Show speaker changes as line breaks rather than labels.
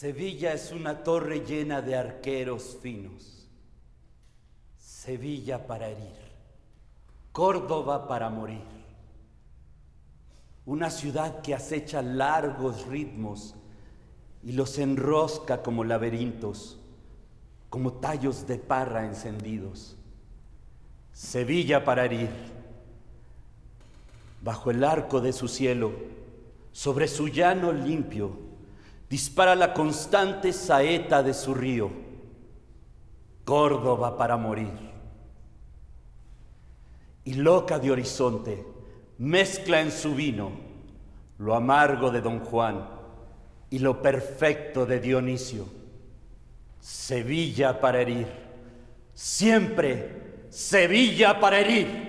Sevilla es una torre llena de arqueros finos. Sevilla para herir. Córdoba para morir. Una ciudad que acecha largos ritmos y los enrosca como laberintos, como tallos de parra encendidos. Sevilla para herir. Bajo el arco de su cielo, sobre su llano limpio, dispara la constante saeta de su río, Córdoba para morir. Y loca de horizonte, mezcla en su vino lo amargo de Don Juan y lo perfecto de Dionisio. Sevilla para herir, siempre Sevilla para herir.